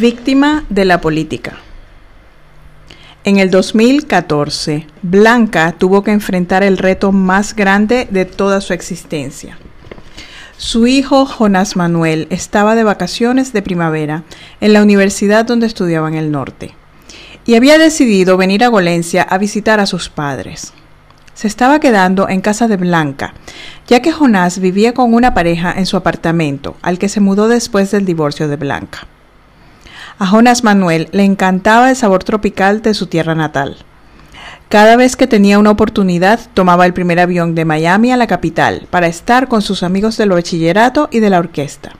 Víctima de la política. En el 2014, Blanca tuvo que enfrentar el reto más grande de toda su existencia. Su hijo Jonás Manuel estaba de vacaciones de primavera en la universidad donde estudiaba en el norte y había decidido venir a Golencia a visitar a sus padres. Se estaba quedando en casa de Blanca, ya que Jonás vivía con una pareja en su apartamento, al que se mudó después del divorcio de Blanca. A Jonas Manuel le encantaba el sabor tropical de su tierra natal. Cada vez que tenía una oportunidad, tomaba el primer avión de Miami a la capital para estar con sus amigos del bachillerato y de la orquesta.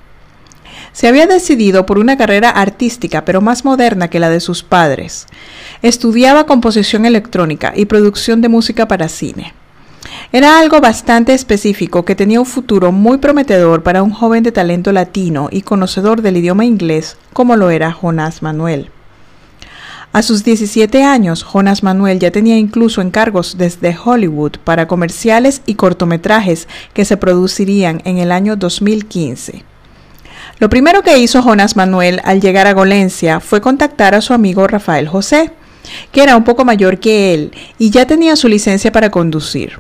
Se había decidido por una carrera artística, pero más moderna que la de sus padres. Estudiaba composición electrónica y producción de música para cine. Era algo bastante específico que tenía un futuro muy prometedor para un joven de talento latino y conocedor del idioma inglés como lo era Jonas Manuel. A sus 17 años, Jonas Manuel ya tenía incluso encargos desde Hollywood para comerciales y cortometrajes que se producirían en el año 2015. Lo primero que hizo Jonas Manuel al llegar a Golencia fue contactar a su amigo Rafael José, que era un poco mayor que él y ya tenía su licencia para conducir.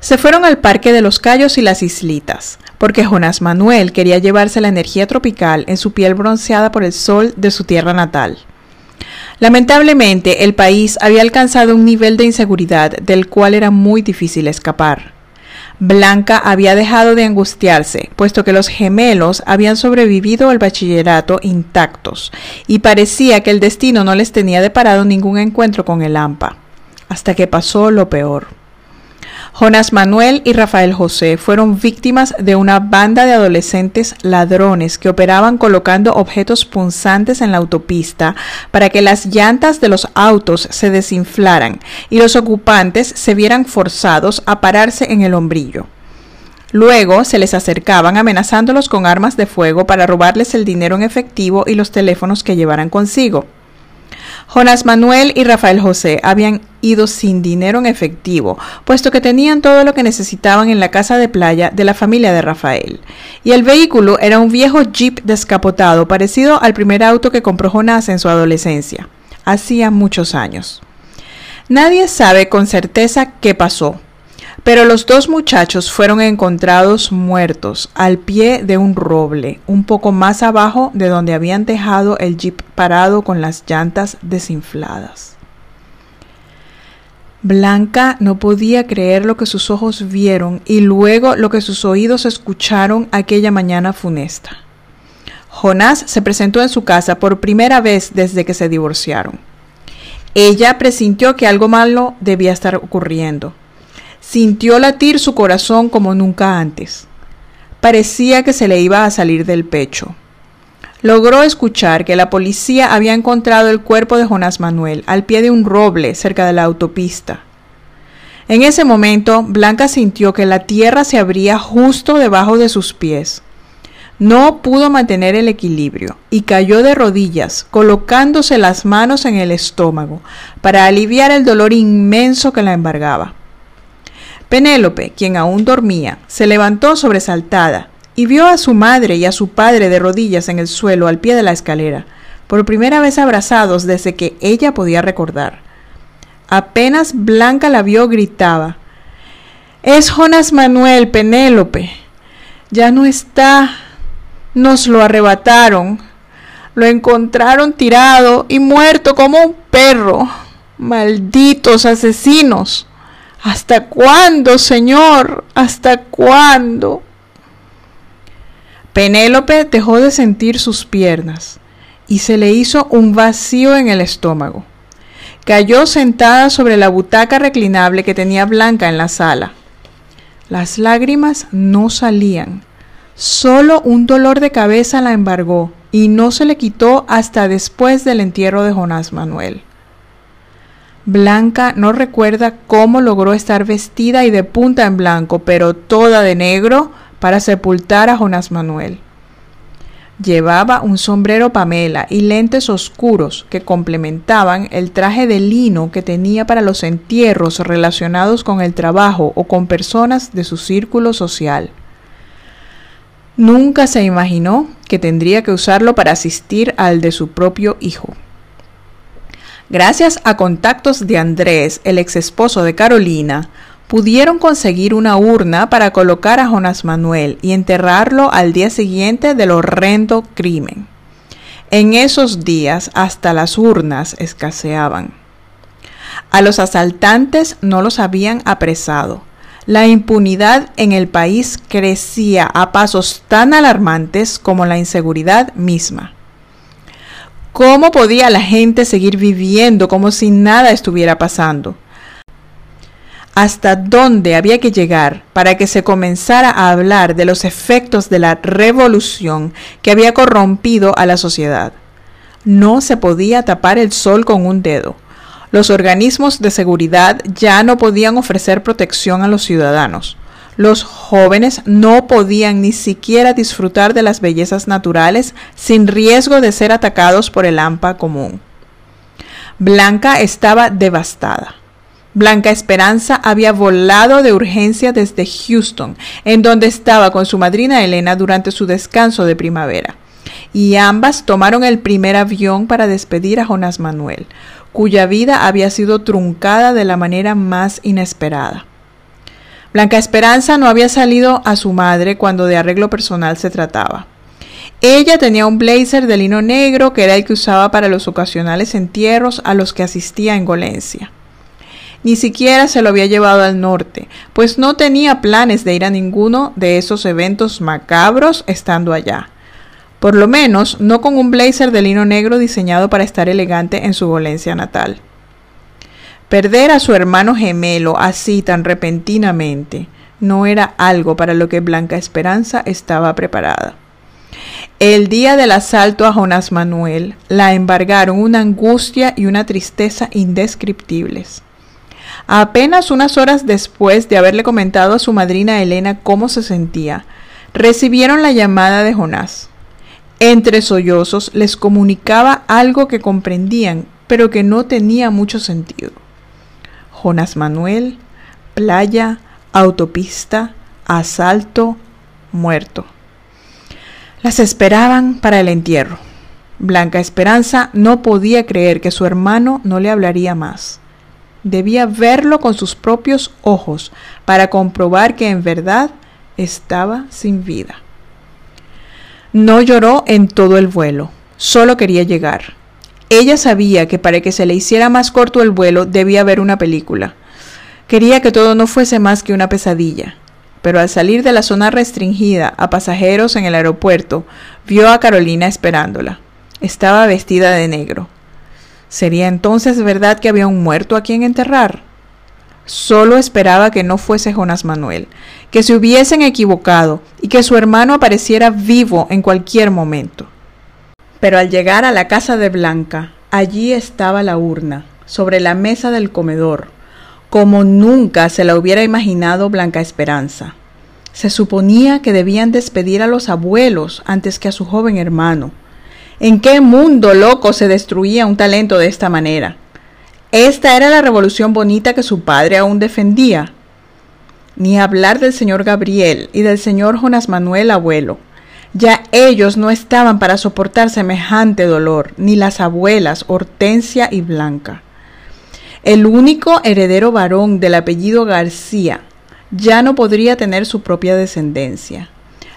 Se fueron al Parque de los Cayos y las Islitas, porque Jonás Manuel quería llevarse la energía tropical en su piel bronceada por el sol de su tierra natal. Lamentablemente, el país había alcanzado un nivel de inseguridad del cual era muy difícil escapar. Blanca había dejado de angustiarse, puesto que los gemelos habían sobrevivido al bachillerato intactos, y parecía que el destino no les tenía deparado ningún encuentro con el AMPA, hasta que pasó lo peor. Jonas Manuel y Rafael José fueron víctimas de una banda de adolescentes ladrones que operaban colocando objetos punzantes en la autopista para que las llantas de los autos se desinflaran y los ocupantes se vieran forzados a pararse en el hombrillo. Luego se les acercaban amenazándolos con armas de fuego para robarles el dinero en efectivo y los teléfonos que llevaran consigo. Jonas Manuel y Rafael José habían ido sin dinero en efectivo, puesto que tenían todo lo que necesitaban en la casa de playa de la familia de Rafael. Y el vehículo era un viejo jeep descapotado parecido al primer auto que compró Jonás en su adolescencia, hacía muchos años. Nadie sabe con certeza qué pasó, pero los dos muchachos fueron encontrados muertos al pie de un roble, un poco más abajo de donde habían dejado el jeep parado con las llantas desinfladas. Blanca no podía creer lo que sus ojos vieron y luego lo que sus oídos escucharon aquella mañana funesta. Jonás se presentó en su casa por primera vez desde que se divorciaron. Ella presintió que algo malo debía estar ocurriendo Sintió latir su corazón como nunca antes. Parecía que se le iba a salir del pecho. Logró escuchar que la policía había encontrado el cuerpo de Jonás Manuel al pie de un roble cerca de la autopista. En ese momento, Blanca sintió que la tierra se abría justo debajo de sus pies. No pudo mantener el equilibrio y cayó de rodillas, colocándose las manos en el estómago para aliviar el dolor inmenso que la embargaba. Penélope, quien aún dormía, se levantó sobresaltada y vio a su madre y a su padre de rodillas en el suelo al pie de la escalera, por primera vez abrazados desde que ella podía recordar. Apenas Blanca la vio, gritaba, Es Jonas Manuel, Penélope. Ya no está. Nos lo arrebataron. Lo encontraron tirado y muerto como un perro. Malditos asesinos. ¿Hasta cuándo, Señor? ¿Hasta cuándo? Penélope dejó de sentir sus piernas y se le hizo un vacío en el estómago. Cayó sentada sobre la butaca reclinable que tenía Blanca en la sala. Las lágrimas no salían. Solo un dolor de cabeza la embargó y no se le quitó hasta después del entierro de Jonás Manuel. Blanca no recuerda cómo logró estar vestida y de punta en blanco, pero toda de negro, para sepultar a Jonás Manuel. Llevaba un sombrero Pamela y lentes oscuros que complementaban el traje de lino que tenía para los entierros relacionados con el trabajo o con personas de su círculo social. Nunca se imaginó que tendría que usarlo para asistir al de su propio hijo. Gracias a contactos de Andrés, el ex esposo de Carolina, pudieron conseguir una urna para colocar a Jonas Manuel y enterrarlo al día siguiente del horrendo crimen. En esos días hasta las urnas escaseaban. A los asaltantes no los habían apresado. La impunidad en el país crecía a pasos tan alarmantes como la inseguridad misma. ¿Cómo podía la gente seguir viviendo como si nada estuviera pasando? ¿Hasta dónde había que llegar para que se comenzara a hablar de los efectos de la revolución que había corrompido a la sociedad? No se podía tapar el sol con un dedo. Los organismos de seguridad ya no podían ofrecer protección a los ciudadanos. Los jóvenes no podían ni siquiera disfrutar de las bellezas naturales sin riesgo de ser atacados por el AMPA común. Blanca estaba devastada. Blanca Esperanza había volado de urgencia desde Houston, en donde estaba con su madrina Elena durante su descanso de primavera, y ambas tomaron el primer avión para despedir a Jonás Manuel, cuya vida había sido truncada de la manera más inesperada. Blanca Esperanza no había salido a su madre cuando de arreglo personal se trataba. Ella tenía un blazer de lino negro que era el que usaba para los ocasionales entierros a los que asistía en Golencia. Ni siquiera se lo había llevado al norte, pues no tenía planes de ir a ninguno de esos eventos macabros estando allá. Por lo menos no con un blazer de lino negro diseñado para estar elegante en su Golencia natal. Perder a su hermano gemelo así tan repentinamente no era algo para lo que Blanca Esperanza estaba preparada. El día del asalto a Jonás Manuel la embargaron una angustia y una tristeza indescriptibles. Apenas unas horas después de haberle comentado a su madrina Elena cómo se sentía, recibieron la llamada de Jonás. Entre sollozos les comunicaba algo que comprendían, pero que no tenía mucho sentido. Jonas Manuel, playa, autopista, asalto, muerto. Las esperaban para el entierro. Blanca Esperanza no podía creer que su hermano no le hablaría más. Debía verlo con sus propios ojos para comprobar que en verdad estaba sin vida. No lloró en todo el vuelo, solo quería llegar. Ella sabía que para que se le hiciera más corto el vuelo debía ver una película. Quería que todo no fuese más que una pesadilla. Pero al salir de la zona restringida a pasajeros en el aeropuerto, vio a Carolina esperándola. Estaba vestida de negro. ¿Sería entonces verdad que había un muerto a quien enterrar? Solo esperaba que no fuese Jonas Manuel, que se hubiesen equivocado y que su hermano apareciera vivo en cualquier momento. Pero al llegar a la casa de Blanca, allí estaba la urna, sobre la mesa del comedor, como nunca se la hubiera imaginado Blanca Esperanza. Se suponía que debían despedir a los abuelos antes que a su joven hermano. ¿En qué mundo loco se destruía un talento de esta manera? Esta era la revolución bonita que su padre aún defendía. Ni hablar del señor Gabriel y del señor Jonas Manuel abuelo, ya ellos no estaban para soportar semejante dolor, ni las abuelas Hortensia y Blanca. El único heredero varón del apellido García ya no podría tener su propia descendencia.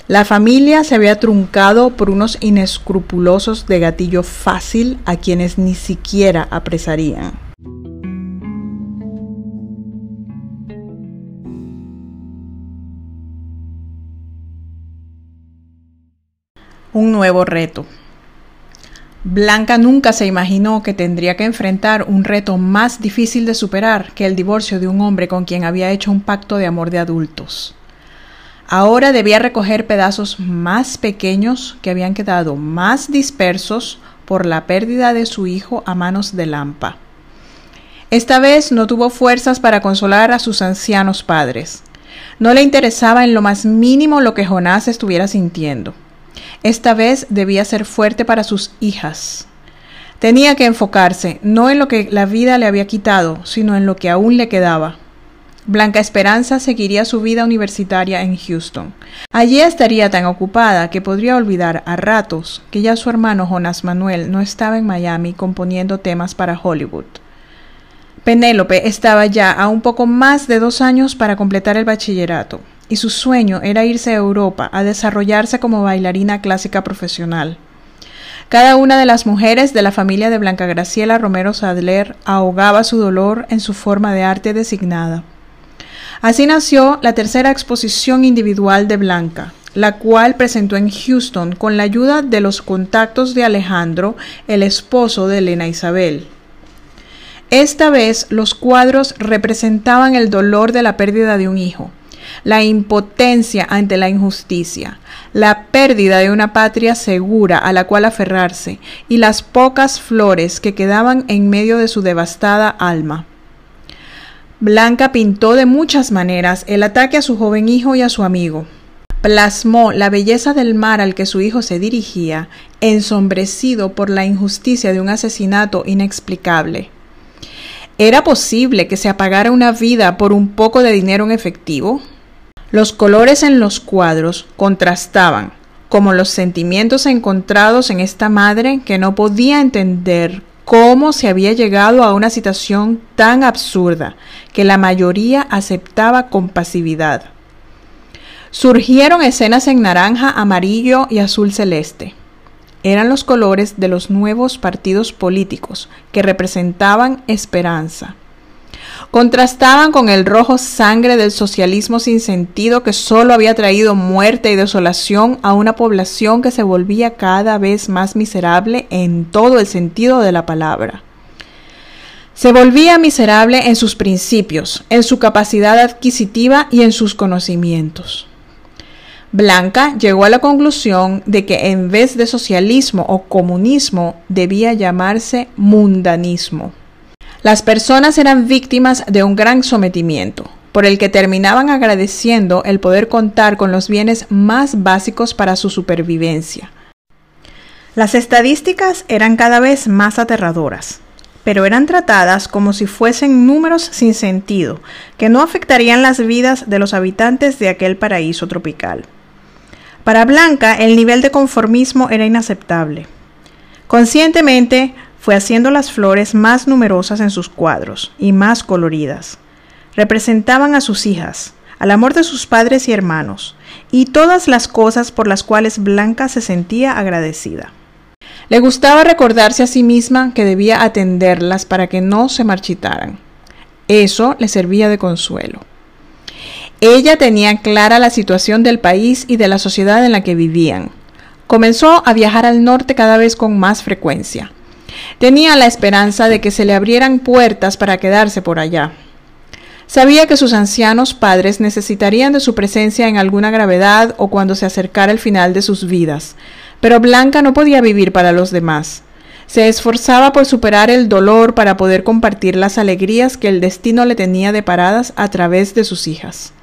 La familia se había truncado por unos inescrupulosos de gatillo fácil a quienes ni siquiera apresarían. Un nuevo reto. Blanca nunca se imaginó que tendría que enfrentar un reto más difícil de superar que el divorcio de un hombre con quien había hecho un pacto de amor de adultos. Ahora debía recoger pedazos más pequeños que habían quedado más dispersos por la pérdida de su hijo a manos de Lampa. Esta vez no tuvo fuerzas para consolar a sus ancianos padres. No le interesaba en lo más mínimo lo que Jonás estuviera sintiendo. Esta vez debía ser fuerte para sus hijas. Tenía que enfocarse no en lo que la vida le había quitado, sino en lo que aún le quedaba. Blanca Esperanza seguiría su vida universitaria en Houston. Allí estaría tan ocupada que podría olvidar a ratos que ya su hermano Jonas Manuel no estaba en Miami componiendo temas para Hollywood. Penélope estaba ya a un poco más de dos años para completar el bachillerato, y su sueño era irse a Europa a desarrollarse como bailarina clásica profesional. Cada una de las mujeres de la familia de Blanca Graciela Romero Sadler ahogaba su dolor en su forma de arte designada. Así nació la tercera exposición individual de Blanca, la cual presentó en Houston con la ayuda de los contactos de Alejandro, el esposo de Elena Isabel. Esta vez los cuadros representaban el dolor de la pérdida de un hijo, la impotencia ante la injusticia, la pérdida de una patria segura a la cual aferrarse y las pocas flores que quedaban en medio de su devastada alma. Blanca pintó de muchas maneras el ataque a su joven hijo y a su amigo. Plasmó la belleza del mar al que su hijo se dirigía, ensombrecido por la injusticia de un asesinato inexplicable. ¿Era posible que se apagara una vida por un poco de dinero en efectivo? Los colores en los cuadros contrastaban, como los sentimientos encontrados en esta madre que no podía entender cómo se había llegado a una situación tan absurda que la mayoría aceptaba con pasividad. Surgieron escenas en naranja, amarillo y azul celeste. Eran los colores de los nuevos partidos políticos que representaban esperanza. Contrastaban con el rojo sangre del socialismo sin sentido que solo había traído muerte y desolación a una población que se volvía cada vez más miserable en todo el sentido de la palabra. Se volvía miserable en sus principios, en su capacidad adquisitiva y en sus conocimientos. Blanca llegó a la conclusión de que en vez de socialismo o comunismo debía llamarse mundanismo. Las personas eran víctimas de un gran sometimiento, por el que terminaban agradeciendo el poder contar con los bienes más básicos para su supervivencia. Las estadísticas eran cada vez más aterradoras, pero eran tratadas como si fuesen números sin sentido, que no afectarían las vidas de los habitantes de aquel paraíso tropical. Para Blanca el nivel de conformismo era inaceptable. Conscientemente fue haciendo las flores más numerosas en sus cuadros y más coloridas. Representaban a sus hijas, al amor de sus padres y hermanos, y todas las cosas por las cuales Blanca se sentía agradecida. Le gustaba recordarse a sí misma que debía atenderlas para que no se marchitaran. Eso le servía de consuelo. Ella tenía clara la situación del país y de la sociedad en la que vivían. Comenzó a viajar al norte cada vez con más frecuencia. Tenía la esperanza de que se le abrieran puertas para quedarse por allá. Sabía que sus ancianos padres necesitarían de su presencia en alguna gravedad o cuando se acercara el final de sus vidas, pero Blanca no podía vivir para los demás. Se esforzaba por superar el dolor para poder compartir las alegrías que el destino le tenía deparadas a través de sus hijas.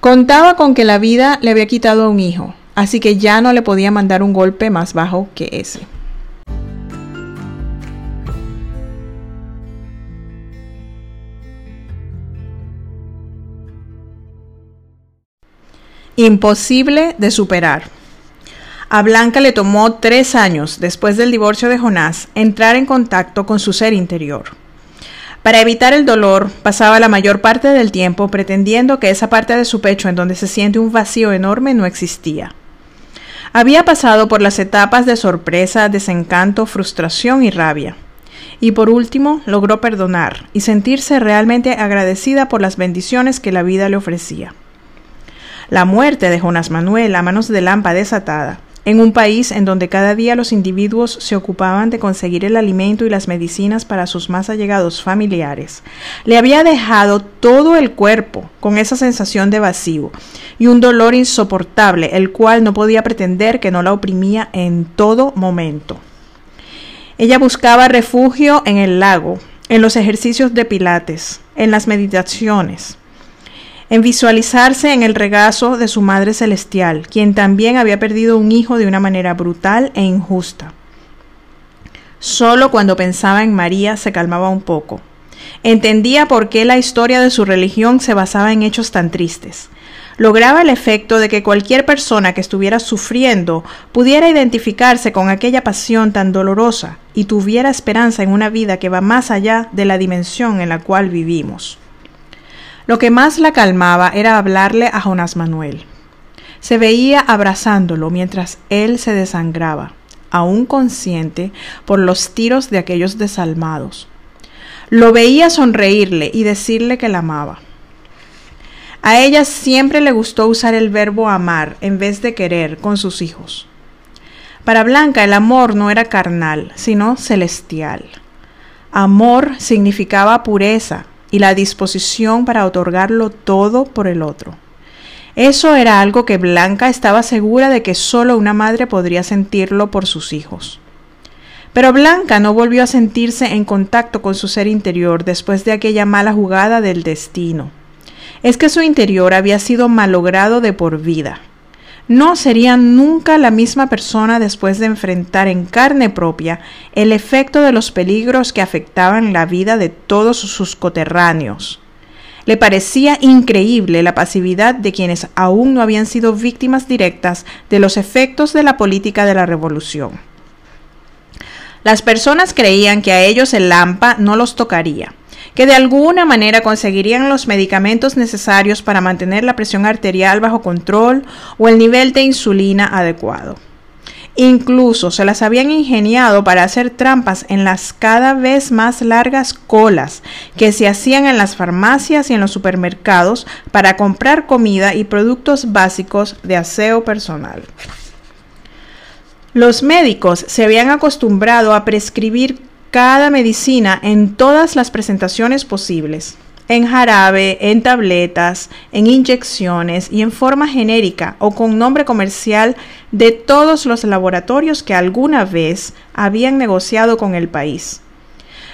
Contaba con que la vida le había quitado a un hijo, así que ya no le podía mandar un golpe más bajo que ese. Imposible de superar. A Blanca le tomó tres años, después del divorcio de Jonás, entrar en contacto con su ser interior. Para evitar el dolor, pasaba la mayor parte del tiempo pretendiendo que esa parte de su pecho en donde se siente un vacío enorme no existía. Había pasado por las etapas de sorpresa, desencanto, frustración y rabia. Y por último, logró perdonar y sentirse realmente agradecida por las bendiciones que la vida le ofrecía la muerte de Jonas Manuel a manos de Lampa desatada, en un país en donde cada día los individuos se ocupaban de conseguir el alimento y las medicinas para sus más allegados familiares, le había dejado todo el cuerpo con esa sensación de vacío y un dolor insoportable, el cual no podía pretender que no la oprimía en todo momento. Ella buscaba refugio en el lago, en los ejercicios de pilates, en las meditaciones, en visualizarse en el regazo de su Madre Celestial, quien también había perdido un hijo de una manera brutal e injusta. Solo cuando pensaba en María se calmaba un poco. Entendía por qué la historia de su religión se basaba en hechos tan tristes. Lograba el efecto de que cualquier persona que estuviera sufriendo pudiera identificarse con aquella pasión tan dolorosa y tuviera esperanza en una vida que va más allá de la dimensión en la cual vivimos. Lo que más la calmaba era hablarle a Jonás Manuel. Se veía abrazándolo mientras él se desangraba, aún consciente por los tiros de aquellos desalmados. Lo veía sonreírle y decirle que la amaba. A ella siempre le gustó usar el verbo amar en vez de querer con sus hijos. Para Blanca el amor no era carnal, sino celestial. Amor significaba pureza, y la disposición para otorgarlo todo por el otro. Eso era algo que Blanca estaba segura de que solo una madre podría sentirlo por sus hijos. Pero Blanca no volvió a sentirse en contacto con su ser interior después de aquella mala jugada del destino. Es que su interior había sido malogrado de por vida no serían nunca la misma persona después de enfrentar en carne propia el efecto de los peligros que afectaban la vida de todos sus coterráneos. Le parecía increíble la pasividad de quienes aún no habían sido víctimas directas de los efectos de la política de la revolución. Las personas creían que a ellos el Lampa no los tocaría, que de alguna manera conseguirían los medicamentos necesarios para mantener la presión arterial bajo control o el nivel de insulina adecuado. Incluso se las habían ingeniado para hacer trampas en las cada vez más largas colas que se hacían en las farmacias y en los supermercados para comprar comida y productos básicos de aseo personal. Los médicos se habían acostumbrado a prescribir cada medicina en todas las presentaciones posibles, en jarabe, en tabletas, en inyecciones y en forma genérica o con nombre comercial de todos los laboratorios que alguna vez habían negociado con el país.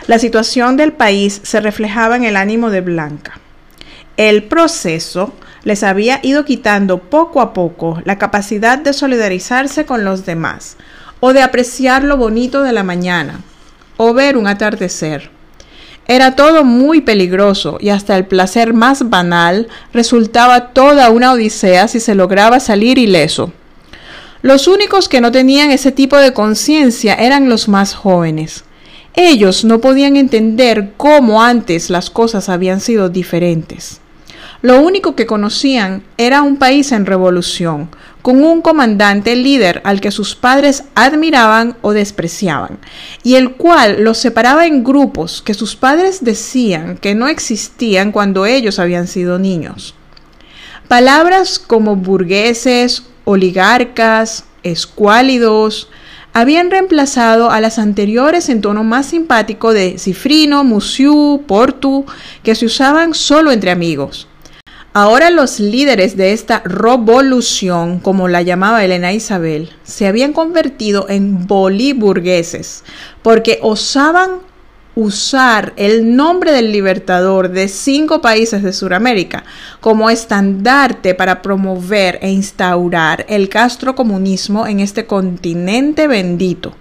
La situación del país se reflejaba en el ánimo de Blanca. El proceso les había ido quitando poco a poco la capacidad de solidarizarse con los demás o de apreciar lo bonito de la mañana o ver un atardecer. Era todo muy peligroso y hasta el placer más banal resultaba toda una odisea si se lograba salir ileso. Los únicos que no tenían ese tipo de conciencia eran los más jóvenes. Ellos no podían entender cómo antes las cosas habían sido diferentes. Lo único que conocían era un país en revolución, con un comandante líder al que sus padres admiraban o despreciaban, y el cual los separaba en grupos que sus padres decían que no existían cuando ellos habían sido niños. Palabras como burgueses, oligarcas, escuálidos, habían reemplazado a las anteriores en tono más simpático de cifrino, musiu, portu, que se usaban solo entre amigos. Ahora los líderes de esta revolución, como la llamaba Elena Isabel, se habían convertido en boliburgueses, porque osaban usar el nombre del libertador de cinco países de Sudamérica como estandarte para promover e instaurar el castrocomunismo en este continente bendito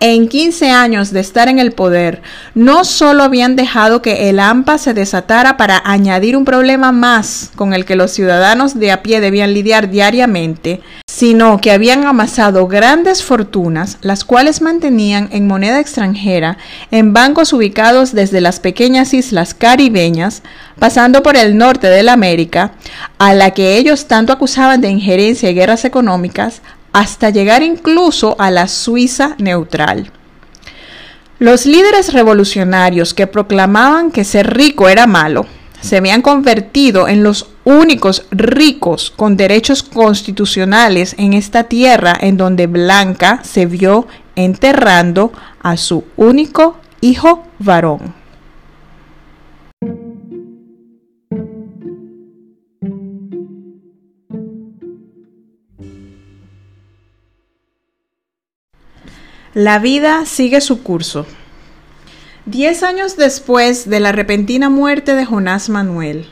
en 15 años de estar en el poder, no solo habían dejado que el AMPA se desatara para añadir un problema más con el que los ciudadanos de a pie debían lidiar diariamente, sino que habían amasado grandes fortunas, las cuales mantenían en moneda extranjera en bancos ubicados desde las pequeñas islas caribeñas, pasando por el norte de la América, a la que ellos tanto acusaban de injerencia y guerras económicas, hasta llegar incluso a la Suiza neutral. Los líderes revolucionarios que proclamaban que ser rico era malo, se habían convertido en los únicos ricos con derechos constitucionales en esta tierra en donde Blanca se vio enterrando a su único hijo varón. La vida sigue su curso. Diez años después de la repentina muerte de Jonás Manuel,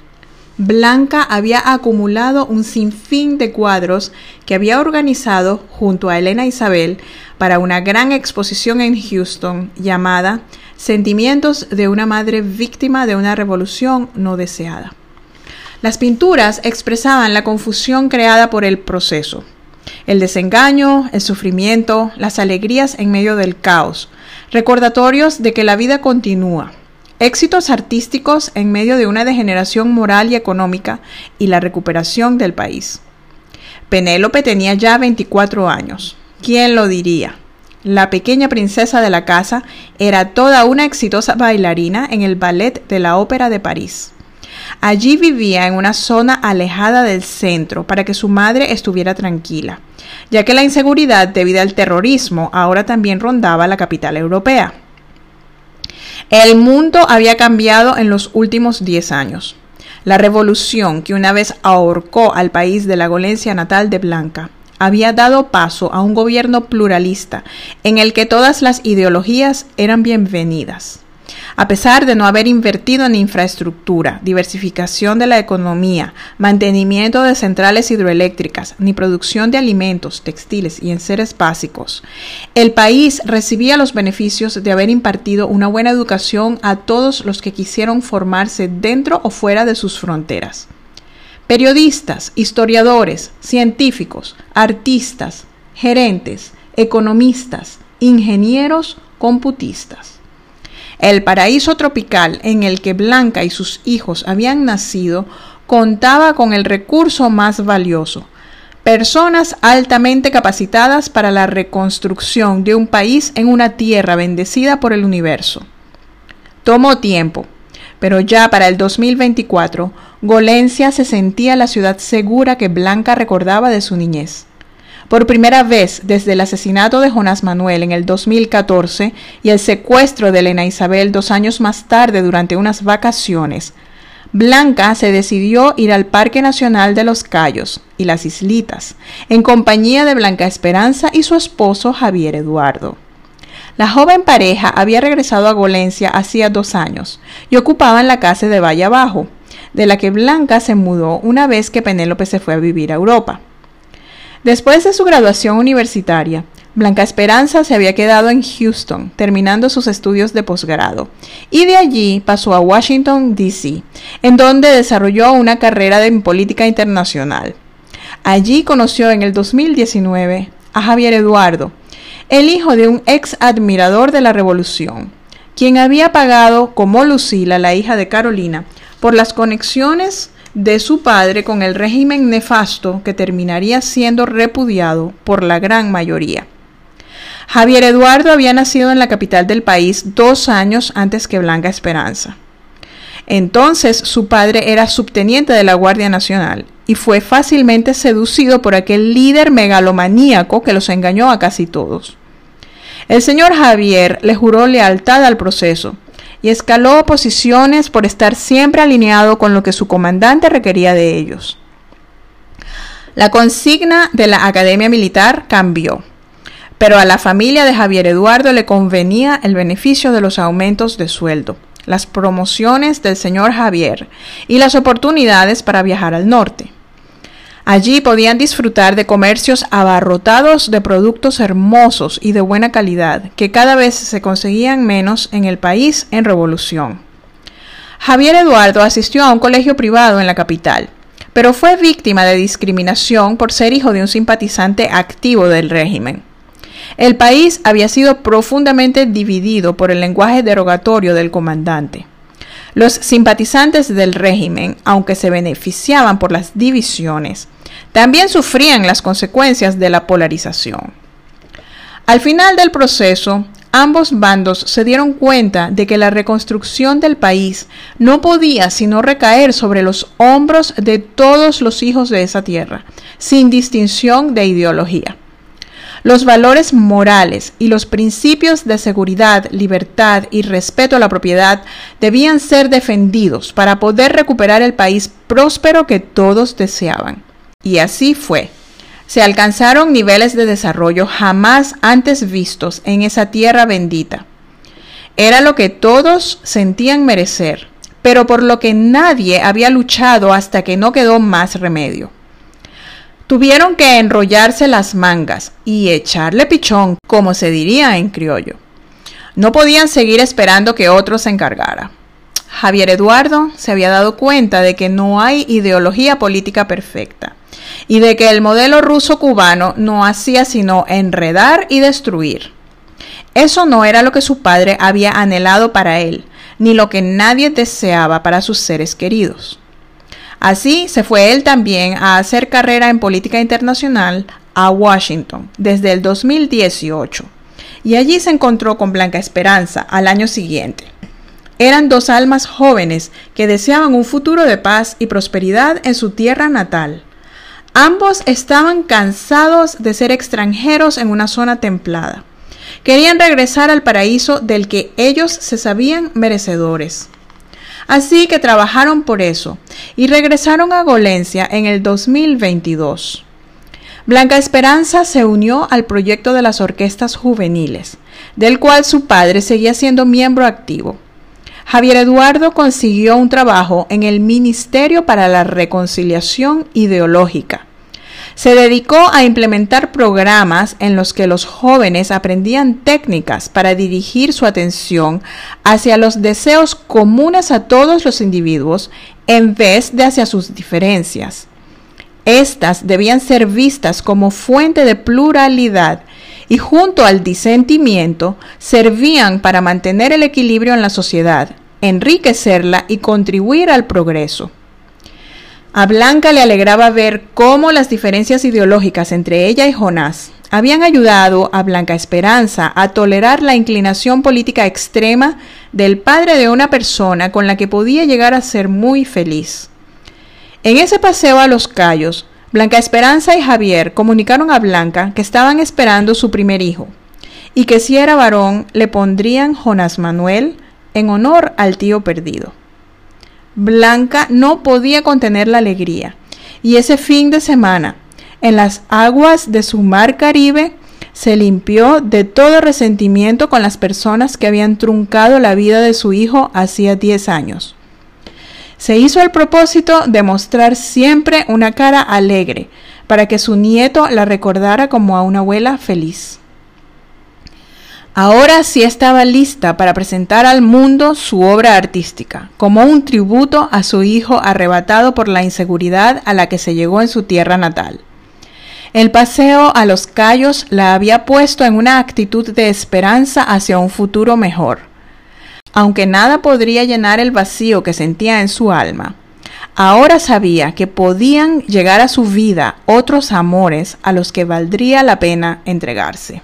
Blanca había acumulado un sinfín de cuadros que había organizado junto a Elena Isabel para una gran exposición en Houston llamada sentimientos de una madre víctima de una revolución no deseada. Las pinturas expresaban la confusión creada por el proceso, el desengaño, el sufrimiento, las alegrías en medio del caos, recordatorios de que la vida continúa, éxitos artísticos en medio de una degeneración moral y económica y la recuperación del país. Penélope tenía ya 24 años. ¿Quién lo diría? La pequeña princesa de la casa era toda una exitosa bailarina en el ballet de la Ópera de París. Allí vivía en una zona alejada del centro para que su madre estuviera tranquila, ya que la inseguridad debido al terrorismo ahora también rondaba la capital europea. El mundo había cambiado en los últimos 10 años. La revolución que una vez ahorcó al país de la Golencia natal de Blanca había dado paso a un gobierno pluralista en el que todas las ideologías eran bienvenidas. A pesar de no haber invertido en infraestructura, diversificación de la economía, mantenimiento de centrales hidroeléctricas, ni producción de alimentos, textiles y enseres básicos, el país recibía los beneficios de haber impartido una buena educación a todos los que quisieron formarse dentro o fuera de sus fronteras. Periodistas, historiadores, científicos, artistas, gerentes, economistas, ingenieros, computistas. El paraíso tropical en el que Blanca y sus hijos habían nacido contaba con el recurso más valioso, personas altamente capacitadas para la reconstrucción de un país en una tierra bendecida por el universo. Tomó tiempo, pero ya para el 2024, Golencia se sentía la ciudad segura que Blanca recordaba de su niñez. Por primera vez desde el asesinato de Jonás Manuel en el 2014 y el secuestro de Elena Isabel dos años más tarde durante unas vacaciones, Blanca se decidió ir al Parque Nacional de los Cayos y las Islitas, en compañía de Blanca Esperanza y su esposo Javier Eduardo. La joven pareja había regresado a Golencia hacía dos años y ocupaban la casa de Valle Abajo, de la que Blanca se mudó una vez que Penélope se fue a vivir a Europa. Después de su graduación universitaria, Blanca Esperanza se había quedado en Houston, terminando sus estudios de posgrado, y de allí pasó a Washington, D.C., en donde desarrolló una carrera en política internacional. Allí conoció en el 2019 a Javier Eduardo, el hijo de un ex admirador de la Revolución, quien había pagado como Lucila, la hija de Carolina, por las conexiones de su padre con el régimen nefasto que terminaría siendo repudiado por la gran mayoría. Javier Eduardo había nacido en la capital del país dos años antes que Blanca Esperanza. Entonces su padre era subteniente de la Guardia Nacional y fue fácilmente seducido por aquel líder megalomaníaco que los engañó a casi todos. El señor Javier le juró lealtad al proceso y escaló posiciones por estar siempre alineado con lo que su comandante requería de ellos. La consigna de la Academia Militar cambió, pero a la familia de Javier Eduardo le convenía el beneficio de los aumentos de sueldo, las promociones del señor Javier y las oportunidades para viajar al norte. Allí podían disfrutar de comercios abarrotados de productos hermosos y de buena calidad, que cada vez se conseguían menos en el país en revolución. Javier Eduardo asistió a un colegio privado en la capital, pero fue víctima de discriminación por ser hijo de un simpatizante activo del régimen. El país había sido profundamente dividido por el lenguaje derogatorio del comandante. Los simpatizantes del régimen, aunque se beneficiaban por las divisiones, también sufrían las consecuencias de la polarización. Al final del proceso, ambos bandos se dieron cuenta de que la reconstrucción del país no podía sino recaer sobre los hombros de todos los hijos de esa tierra, sin distinción de ideología. Los valores morales y los principios de seguridad, libertad y respeto a la propiedad debían ser defendidos para poder recuperar el país próspero que todos deseaban. Y así fue. Se alcanzaron niveles de desarrollo jamás antes vistos en esa tierra bendita. Era lo que todos sentían merecer, pero por lo que nadie había luchado hasta que no quedó más remedio. Tuvieron que enrollarse las mangas y echarle pichón, como se diría en criollo. No podían seguir esperando que otro se encargara. Javier Eduardo se había dado cuenta de que no hay ideología política perfecta y de que el modelo ruso-cubano no hacía sino enredar y destruir. Eso no era lo que su padre había anhelado para él, ni lo que nadie deseaba para sus seres queridos. Así se fue él también a hacer carrera en política internacional a Washington desde el 2018 y allí se encontró con Blanca Esperanza al año siguiente. Eran dos almas jóvenes que deseaban un futuro de paz y prosperidad en su tierra natal. Ambos estaban cansados de ser extranjeros en una zona templada. Querían regresar al paraíso del que ellos se sabían merecedores. Así que trabajaron por eso y regresaron a Golencia en el 2022. Blanca Esperanza se unió al proyecto de las orquestas juveniles, del cual su padre seguía siendo miembro activo. Javier Eduardo consiguió un trabajo en el Ministerio para la Reconciliación Ideológica. Se dedicó a implementar programas en los que los jóvenes aprendían técnicas para dirigir su atención hacia los deseos comunes a todos los individuos en vez de hacia sus diferencias. Estas debían ser vistas como fuente de pluralidad y junto al disentimiento servían para mantener el equilibrio en la sociedad, enriquecerla y contribuir al progreso. A Blanca le alegraba ver cómo las diferencias ideológicas entre ella y Jonás habían ayudado a Blanca Esperanza a tolerar la inclinación política extrema del padre de una persona con la que podía llegar a ser muy feliz. En ese paseo a los Cayos, Blanca Esperanza y Javier comunicaron a Blanca que estaban esperando su primer hijo y que si era varón le pondrían Jonás Manuel en honor al tío perdido. Blanca no podía contener la alegría y ese fin de semana, en las aguas de su mar Caribe, se limpió de todo resentimiento con las personas que habían truncado la vida de su hijo hacía 10 años. Se hizo el propósito de mostrar siempre una cara alegre, para que su nieto la recordara como a una abuela feliz. Ahora sí estaba lista para presentar al mundo su obra artística, como un tributo a su hijo arrebatado por la inseguridad a la que se llegó en su tierra natal. El paseo a los Cayos la había puesto en una actitud de esperanza hacia un futuro mejor aunque nada podría llenar el vacío que sentía en su alma. Ahora sabía que podían llegar a su vida otros amores a los que valdría la pena entregarse.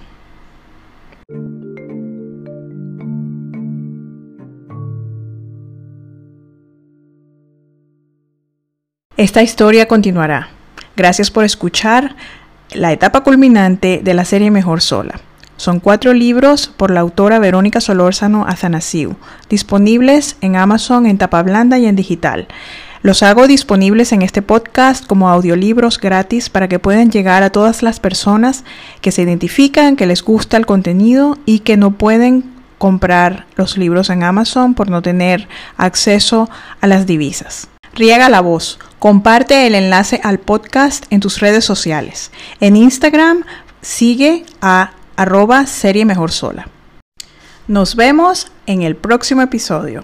Esta historia continuará. Gracias por escuchar la etapa culminante de la serie Mejor Sola. Son cuatro libros por la autora Verónica Solórzano Azanasiu, disponibles en Amazon en tapa blanda y en digital. Los hago disponibles en este podcast como audiolibros gratis para que puedan llegar a todas las personas que se identifican, que les gusta el contenido y que no pueden comprar los libros en Amazon por no tener acceso a las divisas. Riega la voz. Comparte el enlace al podcast en tus redes sociales. En Instagram sigue a arroba serie mejor sola. Nos vemos en el próximo episodio.